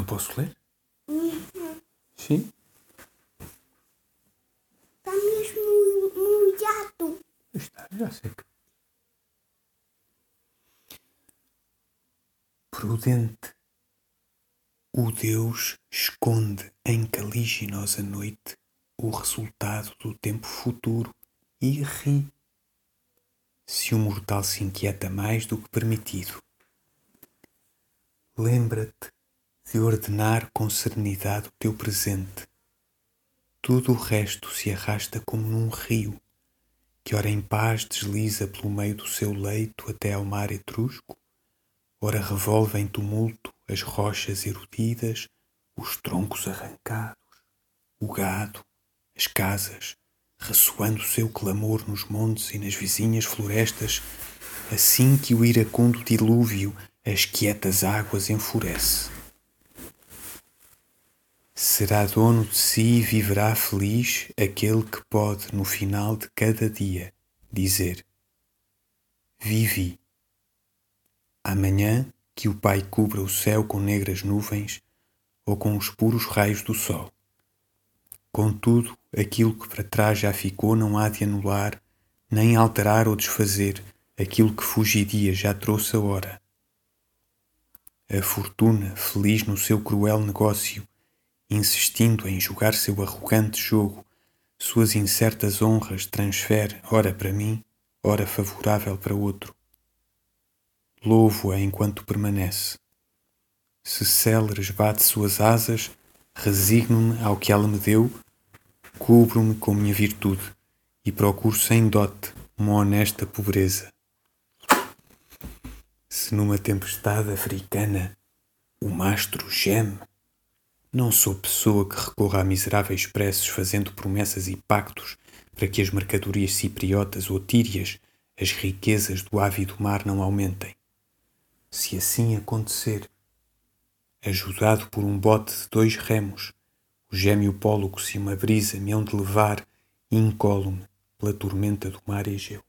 Posso ler? Uhum. Sim. Está mesmo molhado. Está, já sei que. Prudente, o Deus esconde em caliginosa noite o resultado do tempo futuro e ri se o mortal se inquieta mais do que permitido. Lembra-te de ordenar com serenidade o teu presente. Tudo o resto se arrasta como num rio, que ora em paz desliza pelo meio do seu leito até ao mar etrusco, ora revolve em tumulto as rochas erudidas, os troncos arrancados, o gado, as casas, ressoando o seu clamor nos montes e nas vizinhas florestas, assim que o iracundo dilúvio as quietas águas enfurece. Será dono de si e viverá feliz aquele que pode, no final de cada dia, dizer: Vivi. Amanhã que o Pai cubra o céu com negras nuvens ou com os puros raios do sol. Contudo, aquilo que para trás já ficou não há de anular, nem alterar ou desfazer aquilo que fugidia já trouxe a hora. A fortuna, feliz no seu cruel negócio, insistindo em jogar seu arrogante jogo, suas incertas honras transfere ora para mim, ora favorável para outro. Louvo-a enquanto permanece. Se céleres bate suas asas, resigno-me ao que ela me deu, cubro-me com minha virtude e procuro sem dote uma honesta pobreza. Se numa tempestade africana o mastro geme, não sou pessoa que recorra a miseráveis preces fazendo promessas e pactos para que as mercadorias cipriotas ou tírias, as riquezas do ávido mar não aumentem. Se assim acontecer, ajudado por um bote de dois remos, o gêmeo pólogo se uma brisa me hão de levar e incolo-me pela tormenta do mar Egeu.